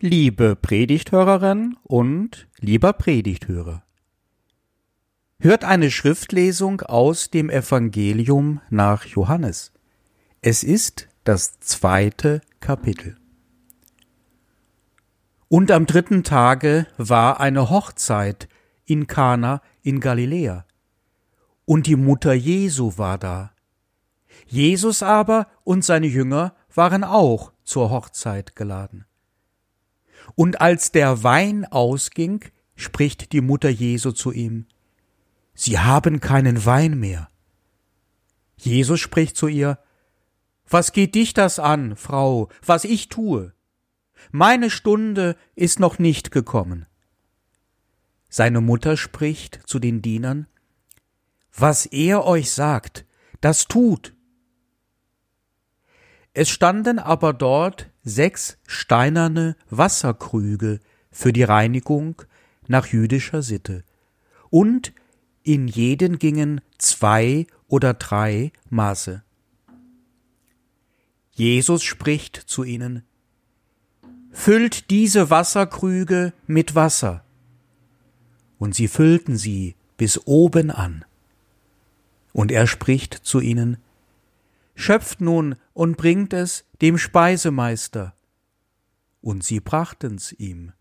Liebe Predigthörerin und lieber Predigthörer. Hört eine Schriftlesung aus dem Evangelium nach Johannes. Es ist das zweite Kapitel. Und am dritten Tage war eine Hochzeit in Kana in Galiläa. Und die Mutter Jesu war da. Jesus aber und seine Jünger waren auch zur Hochzeit geladen. Und als der Wein ausging, spricht die Mutter Jesu zu ihm, Sie haben keinen Wein mehr. Jesus spricht zu ihr, Was geht dich das an, Frau, was ich tue? Meine Stunde ist noch nicht gekommen. Seine Mutter spricht zu den Dienern, Was er euch sagt, das tut. Es standen aber dort sechs steinerne Wasserkrüge für die Reinigung nach jüdischer Sitte, und in jeden gingen zwei oder drei Maße. Jesus spricht zu ihnen, Füllt diese Wasserkrüge mit Wasser. Und sie füllten sie bis oben an. Und er spricht zu ihnen, Schöpft nun und bringt es dem Speisemeister. Und sie brachten's ihm.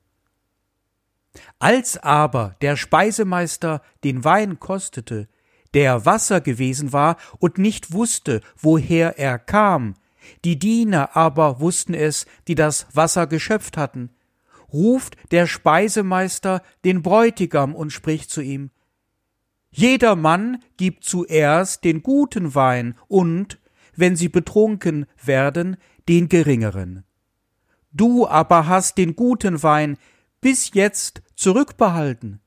Als aber der Speisemeister den Wein kostete, der Wasser gewesen war und nicht wusste, woher er kam, die Diener aber wussten es, die das Wasser geschöpft hatten, ruft der Speisemeister den Bräutigam und spricht zu ihm Jeder Mann gibt zuerst den guten Wein und wenn sie betrunken werden, den geringeren. Du aber hast den guten Wein bis jetzt zurückbehalten.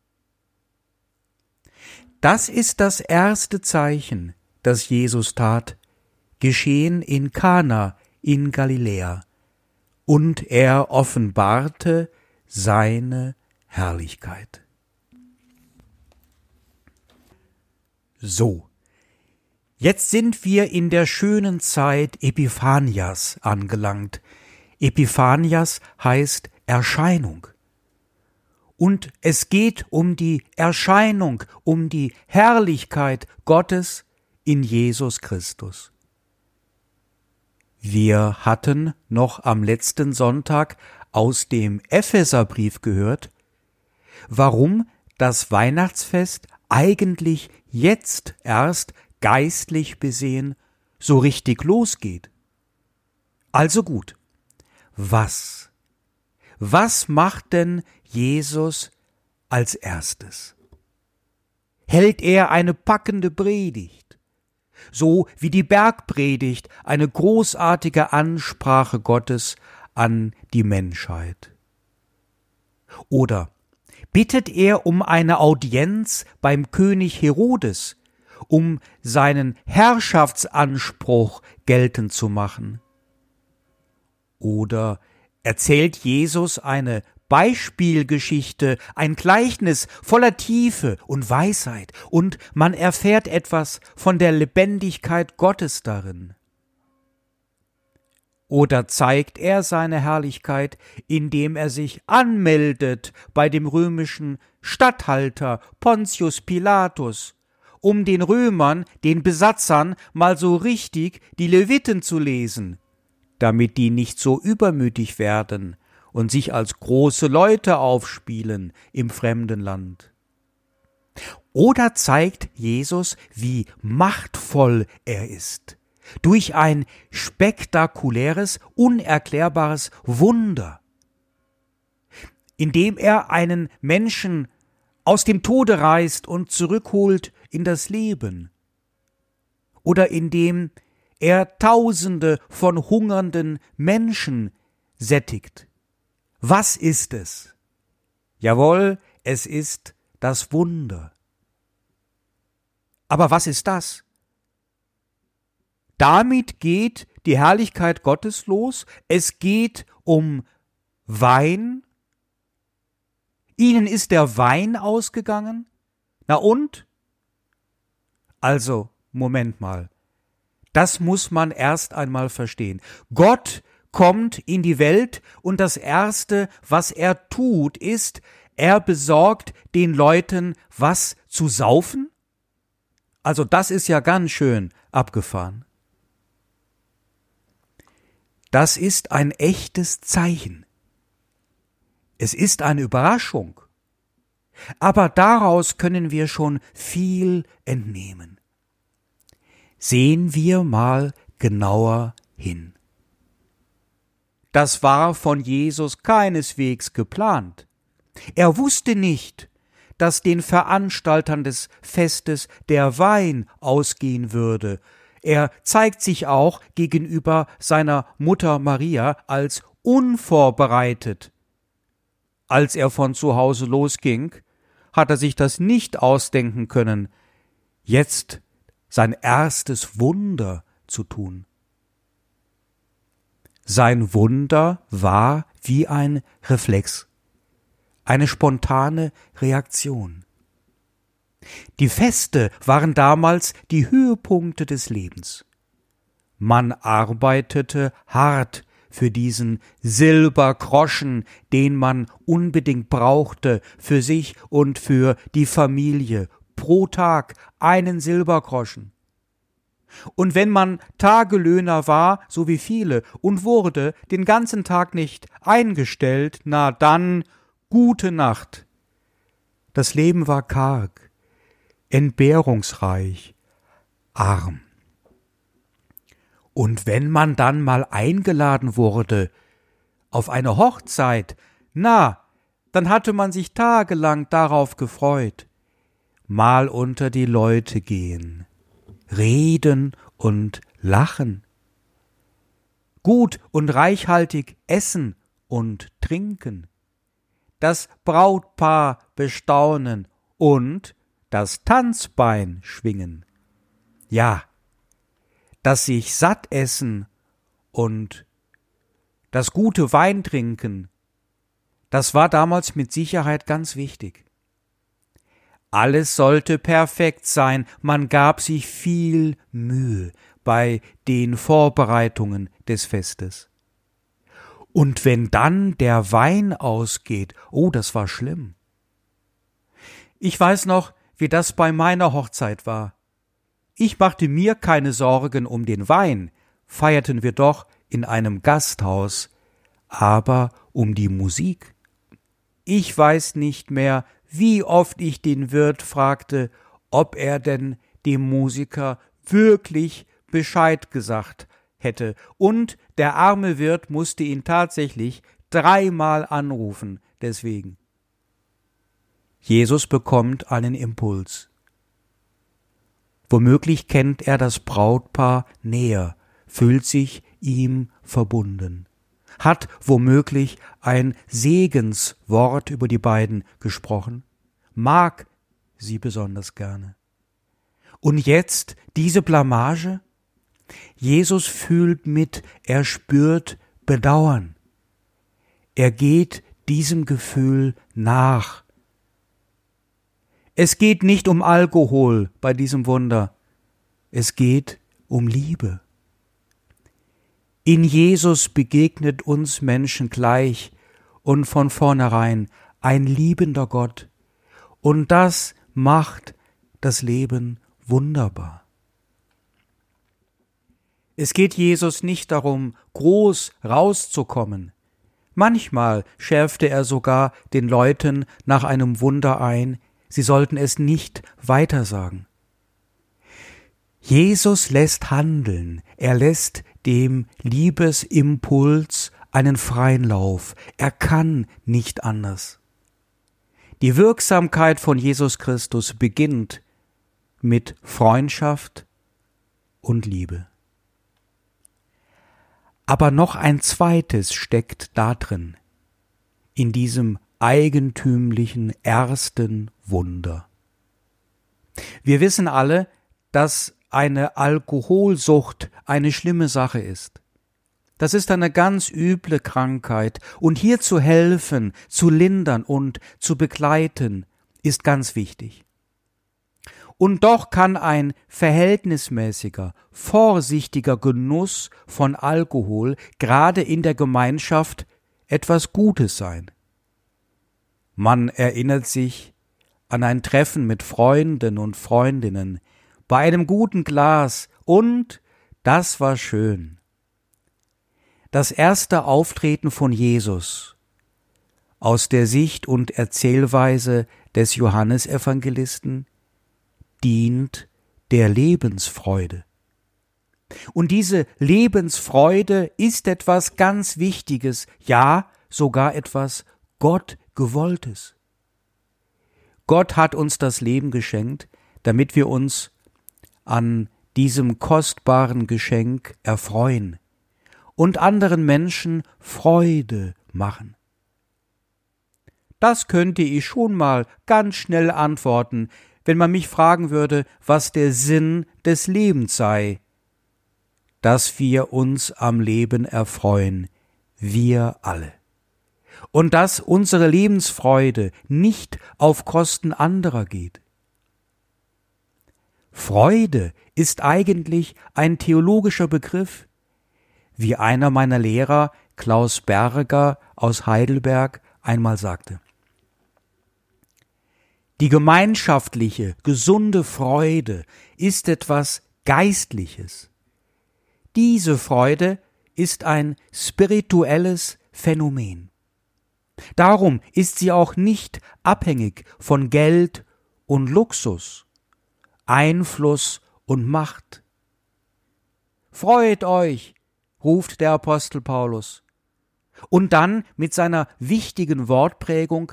Das ist das erste Zeichen, das Jesus tat, geschehen in Kana in Galiläa, und er offenbarte seine Herrlichkeit. So, Jetzt sind wir in der schönen Zeit Epiphanias angelangt. Epiphanias heißt Erscheinung. Und es geht um die Erscheinung, um die Herrlichkeit Gottes in Jesus Christus. Wir hatten noch am letzten Sonntag aus dem Epheserbrief gehört, warum das Weihnachtsfest eigentlich jetzt erst geistlich besehen so richtig losgeht. Also gut, was? Was macht denn Jesus als erstes? Hält er eine packende Predigt, so wie die Bergpredigt eine großartige Ansprache Gottes an die Menschheit? Oder bittet er um eine Audienz beim König Herodes, um seinen Herrschaftsanspruch geltend zu machen? Oder erzählt Jesus eine Beispielgeschichte, ein Gleichnis voller Tiefe und Weisheit, und man erfährt etwas von der Lebendigkeit Gottes darin. Oder zeigt er seine Herrlichkeit, indem er sich anmeldet bei dem römischen Statthalter Pontius Pilatus um den Römern, den Besatzern, mal so richtig die Leviten zu lesen, damit die nicht so übermütig werden und sich als große Leute aufspielen im fremden Land. Oder zeigt Jesus, wie machtvoll er ist, durch ein spektakuläres, unerklärbares Wunder, indem er einen Menschen aus dem Tode reißt und zurückholt in das Leben, oder indem er Tausende von hungernden Menschen sättigt. Was ist es? Jawohl, es ist das Wunder. Aber was ist das? Damit geht die Herrlichkeit Gottes los, es geht um Wein, ihnen ist der Wein ausgegangen, na und? Also, Moment mal. Das muss man erst einmal verstehen. Gott kommt in die Welt und das Erste, was er tut, ist, er besorgt den Leuten was zu saufen? Also das ist ja ganz schön abgefahren. Das ist ein echtes Zeichen. Es ist eine Überraschung. Aber daraus können wir schon viel entnehmen. Sehen wir mal genauer hin. Das war von Jesus keineswegs geplant. Er wusste nicht, dass den Veranstaltern des Festes der Wein ausgehen würde. Er zeigt sich auch gegenüber seiner Mutter Maria als unvorbereitet. Als er von zu Hause losging, hat er sich das nicht ausdenken können, jetzt sein erstes Wunder zu tun. Sein Wunder war wie ein Reflex, eine spontane Reaktion. Die Feste waren damals die Höhepunkte des Lebens. Man arbeitete hart für diesen Silbergroschen, den man unbedingt brauchte für sich und für die Familie, pro Tag einen Silbergroschen. Und wenn man Tagelöhner war, so wie viele, und wurde den ganzen Tag nicht eingestellt, na dann gute Nacht. Das Leben war karg, entbehrungsreich, arm. Und wenn man dann mal eingeladen wurde auf eine Hochzeit, na, dann hatte man sich tagelang darauf gefreut, mal unter die Leute gehen, reden und lachen, gut und reichhaltig essen und trinken, das Brautpaar bestaunen und das Tanzbein schwingen. Ja, das sich satt essen und das gute Wein trinken, das war damals mit Sicherheit ganz wichtig. Alles sollte perfekt sein, man gab sich viel Mühe bei den Vorbereitungen des Festes. Und wenn dann der Wein ausgeht, oh, das war schlimm. Ich weiß noch, wie das bei meiner Hochzeit war. Ich machte mir keine Sorgen um den Wein, feierten wir doch in einem Gasthaus, aber um die Musik. Ich weiß nicht mehr, wie oft ich den Wirt fragte, ob er denn dem Musiker wirklich Bescheid gesagt hätte, und der arme Wirt musste ihn tatsächlich dreimal anrufen deswegen. Jesus bekommt einen Impuls. Womöglich kennt er das Brautpaar näher, fühlt sich ihm verbunden hat womöglich ein Segenswort über die beiden gesprochen, mag sie besonders gerne. Und jetzt diese Blamage? Jesus fühlt mit, er spürt Bedauern. Er geht diesem Gefühl nach. Es geht nicht um Alkohol bei diesem Wunder, es geht um Liebe. In Jesus begegnet uns Menschen gleich und von vornherein ein liebender Gott. Und das macht das Leben wunderbar. Es geht Jesus nicht darum, groß rauszukommen. Manchmal schärfte er sogar den Leuten nach einem Wunder ein, sie sollten es nicht weitersagen. Jesus lässt handeln, er lässt dem Liebesimpuls einen freien Lauf. Er kann nicht anders. Die Wirksamkeit von Jesus Christus beginnt mit Freundschaft und Liebe. Aber noch ein zweites steckt da drin, in diesem eigentümlichen ersten Wunder. Wir wissen alle, dass eine Alkoholsucht eine schlimme Sache ist. Das ist eine ganz üble Krankheit, und hier zu helfen, zu lindern und zu begleiten, ist ganz wichtig. und doch kann ein verhältnismäßiger, vorsichtiger Genuss von Alkohol gerade in der Gemeinschaft etwas Gutes sein. Man erinnert sich an ein Treffen mit Freunden und Freundinnen, bei einem guten Glas und das war schön. Das erste Auftreten von Jesus aus der Sicht und Erzählweise des Johannesevangelisten dient der Lebensfreude. Und diese Lebensfreude ist etwas ganz Wichtiges, ja sogar etwas Gott gewolltes. Gott hat uns das Leben geschenkt, damit wir uns an diesem kostbaren Geschenk erfreuen und anderen Menschen Freude machen. Das könnte ich schon mal ganz schnell antworten, wenn man mich fragen würde, was der Sinn des Lebens sei. Dass wir uns am Leben erfreuen, wir alle. Und dass unsere Lebensfreude nicht auf Kosten anderer geht. Freude ist eigentlich ein theologischer Begriff, wie einer meiner Lehrer, Klaus Berger aus Heidelberg, einmal sagte. Die gemeinschaftliche, gesunde Freude ist etwas Geistliches. Diese Freude ist ein spirituelles Phänomen. Darum ist sie auch nicht abhängig von Geld und Luxus, Einfluss und Macht. Freut euch, ruft der Apostel Paulus. Und dann mit seiner wichtigen Wortprägung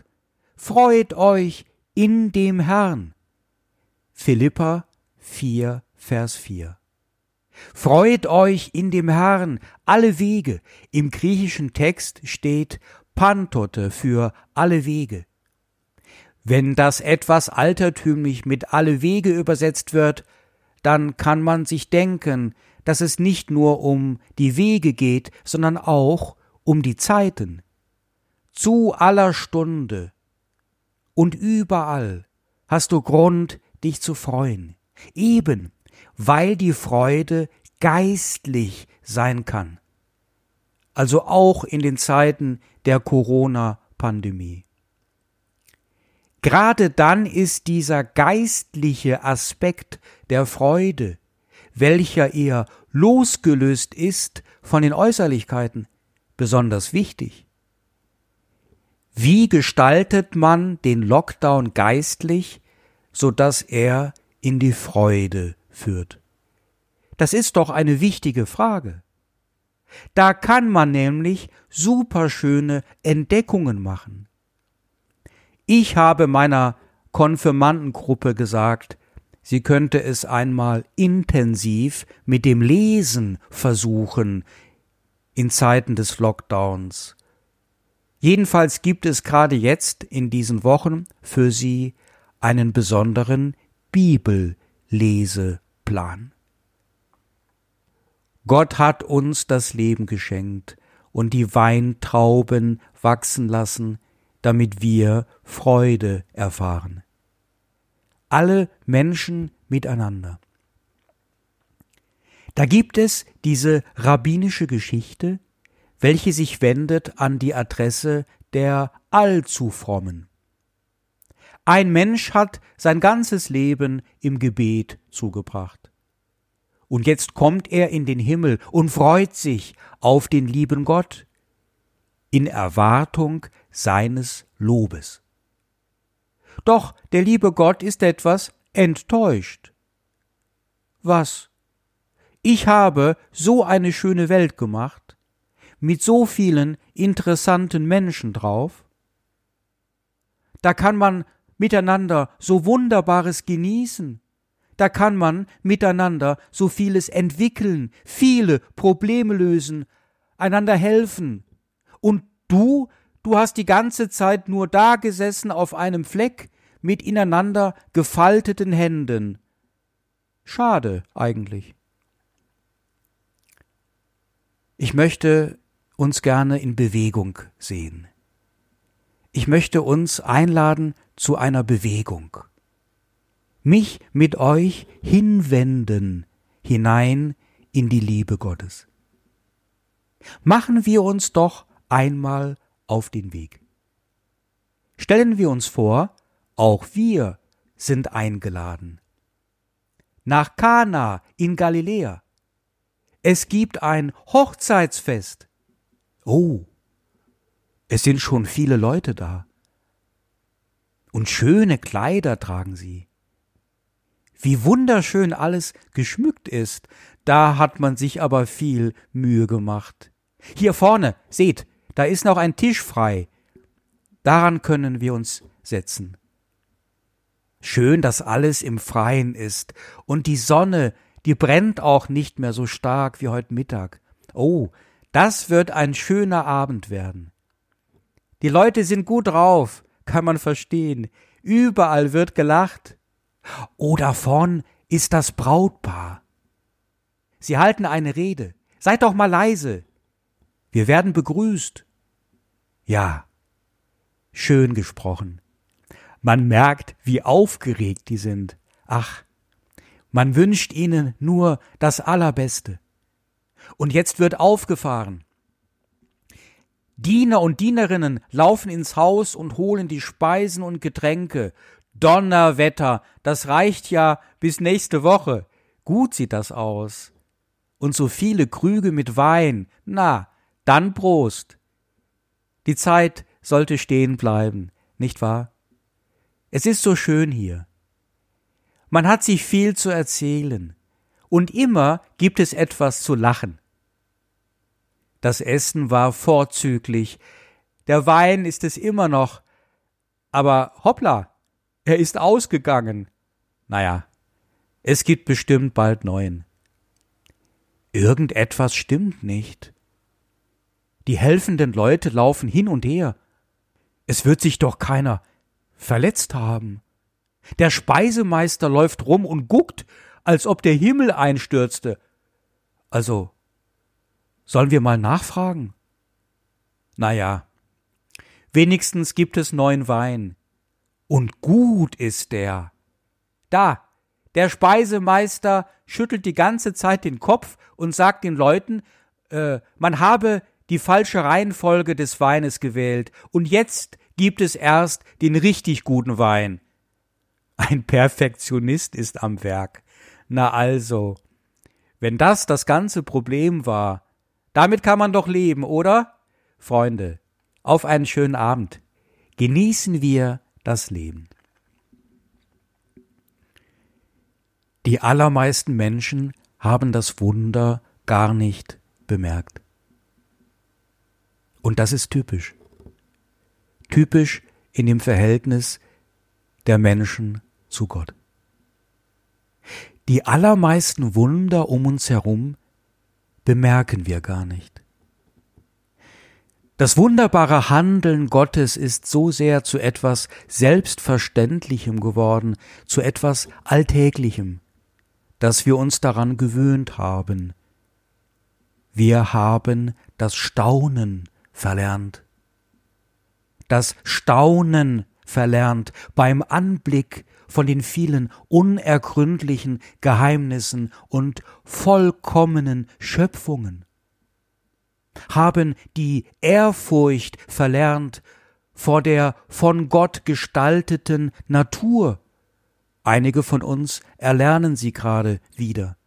Freut euch in dem Herrn. Philippa 4, Vers 4. Freut euch in dem Herrn alle Wege. Im griechischen Text steht Pantote für alle Wege. Wenn das etwas altertümlich mit alle Wege übersetzt wird, dann kann man sich denken, dass es nicht nur um die Wege geht, sondern auch um die Zeiten. Zu aller Stunde und überall hast du Grund, dich zu freuen, eben weil die Freude geistlich sein kann. Also auch in den Zeiten der Corona-Pandemie. Gerade dann ist dieser geistliche Aspekt der Freude, welcher eher losgelöst ist von den Äußerlichkeiten, besonders wichtig. Wie gestaltet man den Lockdown geistlich, so dass er in die Freude führt? Das ist doch eine wichtige Frage. Da kann man nämlich superschöne Entdeckungen machen. Ich habe meiner Konfirmandengruppe gesagt, sie könnte es einmal intensiv mit dem Lesen versuchen in Zeiten des Lockdowns. Jedenfalls gibt es gerade jetzt in diesen Wochen für sie einen besonderen Bibelleseplan. Gott hat uns das Leben geschenkt und die Weintrauben wachsen lassen, damit wir Freude erfahren alle Menschen miteinander. Da gibt es diese rabbinische Geschichte, welche sich wendet an die Adresse der allzu frommen. Ein Mensch hat sein ganzes Leben im Gebet zugebracht. Und jetzt kommt er in den Himmel und freut sich auf den lieben Gott in Erwartung seines Lobes. Doch der liebe Gott ist etwas enttäuscht. Was? Ich habe so eine schöne Welt gemacht, mit so vielen interessanten Menschen drauf. Da kann man miteinander so Wunderbares genießen. Da kann man miteinander so vieles entwickeln, viele Probleme lösen, einander helfen. Und du Du hast die ganze Zeit nur da gesessen auf einem Fleck mit ineinander gefalteten Händen. Schade eigentlich. Ich möchte uns gerne in Bewegung sehen. Ich möchte uns einladen zu einer Bewegung. Mich mit euch hinwenden hinein in die Liebe Gottes. Machen wir uns doch einmal auf den Weg. Stellen wir uns vor, auch wir sind eingeladen. Nach Kana in Galiläa. Es gibt ein Hochzeitsfest. Oh, es sind schon viele Leute da. Und schöne Kleider tragen sie. Wie wunderschön alles geschmückt ist, da hat man sich aber viel Mühe gemacht. Hier vorne, seht, da ist noch ein Tisch frei. Daran können wir uns setzen. Schön, dass alles im Freien ist und die Sonne, die brennt auch nicht mehr so stark wie heute Mittag. Oh, das wird ein schöner Abend werden. Die Leute sind gut drauf, kann man verstehen. Überall wird gelacht. Oh, da vorn ist das Brautpaar. Sie halten eine Rede. Seid doch mal leise. Wir werden begrüßt. Ja, schön gesprochen. Man merkt, wie aufgeregt die sind. Ach, man wünscht ihnen nur das Allerbeste. Und jetzt wird aufgefahren. Diener und Dienerinnen laufen ins Haus und holen die Speisen und Getränke. Donnerwetter, das reicht ja bis nächste Woche. Gut sieht das aus. Und so viele Krüge mit Wein. Na, dann Prost. Die Zeit sollte stehen bleiben, nicht wahr? Es ist so schön hier. Man hat sich viel zu erzählen, und immer gibt es etwas zu lachen. Das Essen war vorzüglich, der Wein ist es immer noch, aber hoppla, er ist ausgegangen. Naja, es gibt bestimmt bald neuen. Irgendetwas stimmt nicht. Die helfenden Leute laufen hin und her. Es wird sich doch keiner verletzt haben. Der Speisemeister läuft rum und guckt, als ob der Himmel einstürzte. Also, sollen wir mal nachfragen? Na ja, wenigstens gibt es neuen Wein. Und gut ist der. Da, der Speisemeister schüttelt die ganze Zeit den Kopf und sagt den Leuten, äh, man habe die falsche Reihenfolge des Weines gewählt, und jetzt gibt es erst den richtig guten Wein. Ein Perfektionist ist am Werk. Na also, wenn das das ganze Problem war, damit kann man doch leben, oder? Freunde, auf einen schönen Abend. Genießen wir das Leben. Die allermeisten Menschen haben das Wunder gar nicht bemerkt. Und das ist typisch. Typisch in dem Verhältnis der Menschen zu Gott. Die allermeisten Wunder um uns herum bemerken wir gar nicht. Das wunderbare Handeln Gottes ist so sehr zu etwas Selbstverständlichem geworden, zu etwas Alltäglichem, dass wir uns daran gewöhnt haben. Wir haben das Staunen verlernt. Das Staunen verlernt beim Anblick von den vielen unergründlichen Geheimnissen und vollkommenen Schöpfungen, haben die Ehrfurcht verlernt vor der von Gott gestalteten Natur. Einige von uns erlernen sie gerade wieder,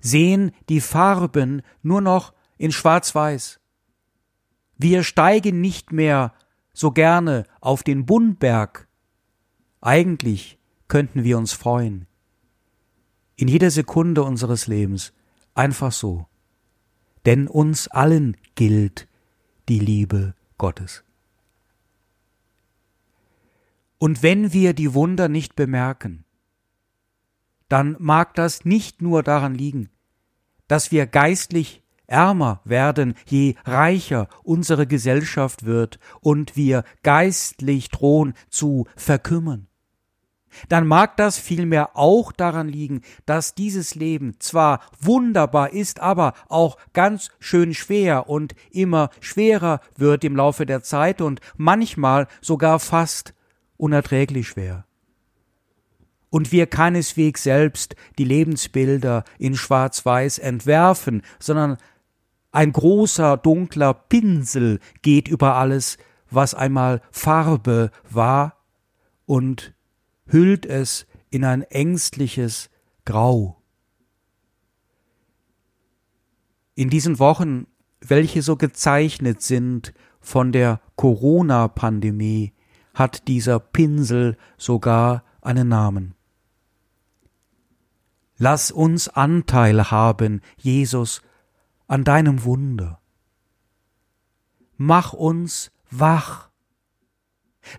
sehen die Farben nur noch in Schwarz-Weiß, wir steigen nicht mehr so gerne auf den Bunnberg. Eigentlich könnten wir uns freuen. In jeder Sekunde unseres Lebens. Einfach so. Denn uns allen gilt die Liebe Gottes. Und wenn wir die Wunder nicht bemerken, dann mag das nicht nur daran liegen, dass wir geistlich ärmer werden, je reicher unsere Gesellschaft wird und wir geistlich drohen zu verkümmern. Dann mag das vielmehr auch daran liegen, dass dieses Leben zwar wunderbar ist, aber auch ganz schön schwer und immer schwerer wird im Laufe der Zeit und manchmal sogar fast unerträglich schwer. und wir keineswegs selbst die Lebensbilder in Schwarz-Weiß entwerfen, sondern ein großer dunkler Pinsel geht über alles, was einmal Farbe war, und hüllt es in ein ängstliches Grau. In diesen Wochen, welche so gezeichnet sind von der Corona-Pandemie, hat dieser Pinsel sogar einen Namen. Lass uns Anteil haben, Jesus, an deinem Wunder. Mach uns wach.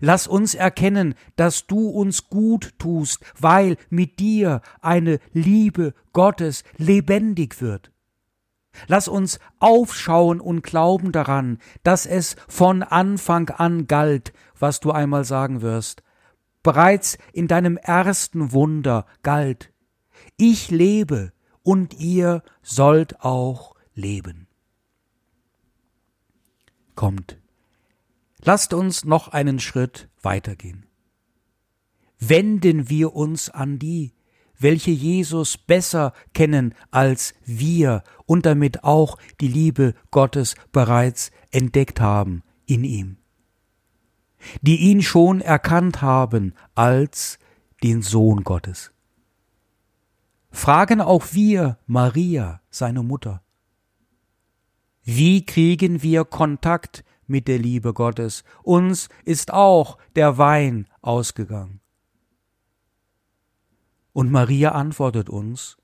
Lass uns erkennen, dass du uns gut tust, weil mit dir eine Liebe Gottes lebendig wird. Lass uns aufschauen und glauben daran, dass es von Anfang an galt, was du einmal sagen wirst. Bereits in deinem ersten Wunder galt. Ich lebe und ihr sollt auch leben. Kommt, lasst uns noch einen Schritt weitergehen. Wenden wir uns an die, welche Jesus besser kennen als wir und damit auch die Liebe Gottes bereits entdeckt haben in ihm, die ihn schon erkannt haben als den Sohn Gottes. Fragen auch wir Maria, seine Mutter. Wie kriegen wir Kontakt mit der Liebe Gottes? Uns ist auch der Wein ausgegangen. Und Maria antwortet uns,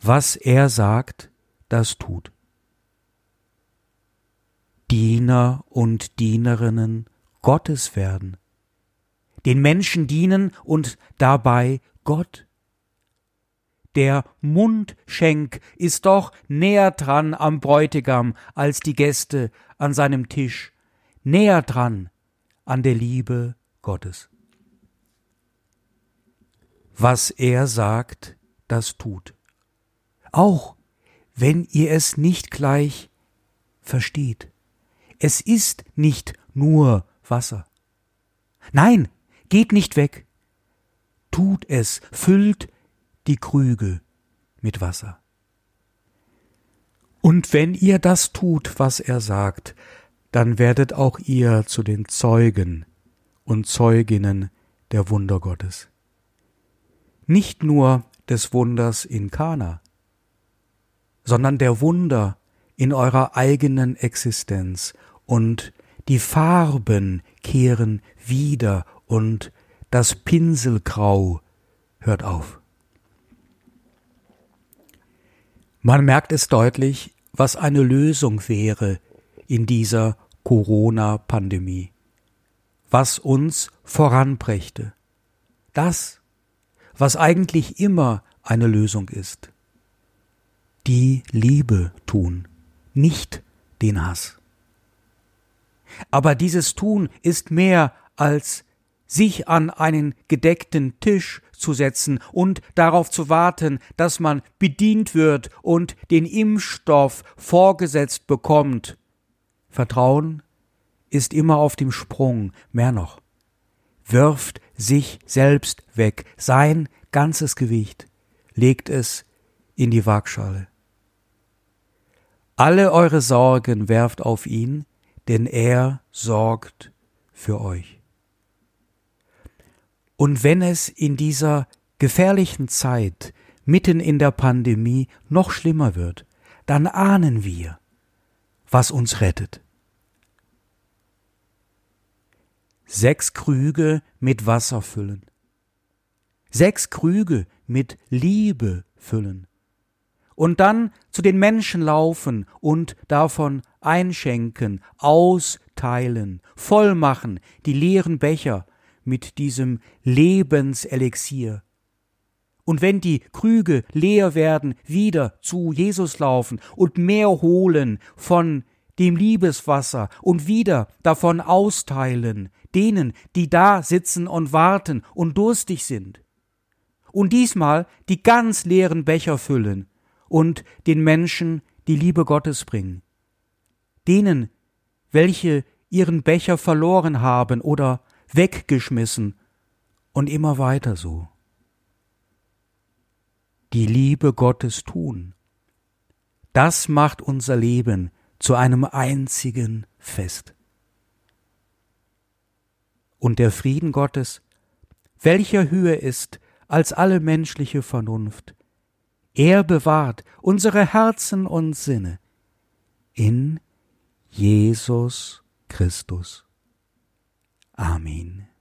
was er sagt, das tut. Diener und Dienerinnen Gottes werden, den Menschen dienen und dabei Gott der Mundschenk ist doch näher dran am Bräutigam als die Gäste an seinem Tisch, näher dran an der Liebe Gottes. Was er sagt, das tut. Auch wenn ihr es nicht gleich versteht. Es ist nicht nur Wasser. Nein, geht nicht weg. Tut es, füllt die Krüge mit Wasser. Und wenn ihr das tut, was er sagt, dann werdet auch ihr zu den Zeugen und Zeuginnen der Wunder Gottes. Nicht nur des Wunders in Kana, sondern der Wunder in eurer eigenen Existenz und die Farben kehren wieder und das Pinselgrau hört auf. Man merkt es deutlich, was eine Lösung wäre in dieser Corona-Pandemie, was uns voranbrächte. Das, was eigentlich immer eine Lösung ist. Die Liebe tun, nicht den Hass. Aber dieses Tun ist mehr als sich an einen gedeckten Tisch zu setzen und darauf zu warten, dass man bedient wird und den Impfstoff vorgesetzt bekommt. Vertrauen ist immer auf dem Sprung, mehr noch. Wirft sich selbst weg, sein ganzes Gewicht, legt es in die Waagschale. Alle eure Sorgen werft auf ihn, denn er sorgt für euch. Und wenn es in dieser gefährlichen Zeit, mitten in der Pandemie, noch schlimmer wird, dann ahnen wir, was uns rettet. Sechs Krüge mit Wasser füllen. Sechs Krüge mit Liebe füllen. Und dann zu den Menschen laufen und davon einschenken, austeilen, vollmachen die leeren Becher mit diesem Lebenselixier. Und wenn die Krüge leer werden, wieder zu Jesus laufen und mehr holen von dem Liebeswasser und wieder davon austeilen, denen, die da sitzen und warten und durstig sind. Und diesmal die ganz leeren Becher füllen und den Menschen die Liebe Gottes bringen. Denen, welche ihren Becher verloren haben oder weggeschmissen und immer weiter so. die Liebe Gottes tun. Das macht unser Leben zu einem einzigen Fest. Und der Frieden Gottes, welcher höher ist als alle menschliche Vernunft, er bewahrt unsere Herzen und Sinne in Jesus Christus. Amen.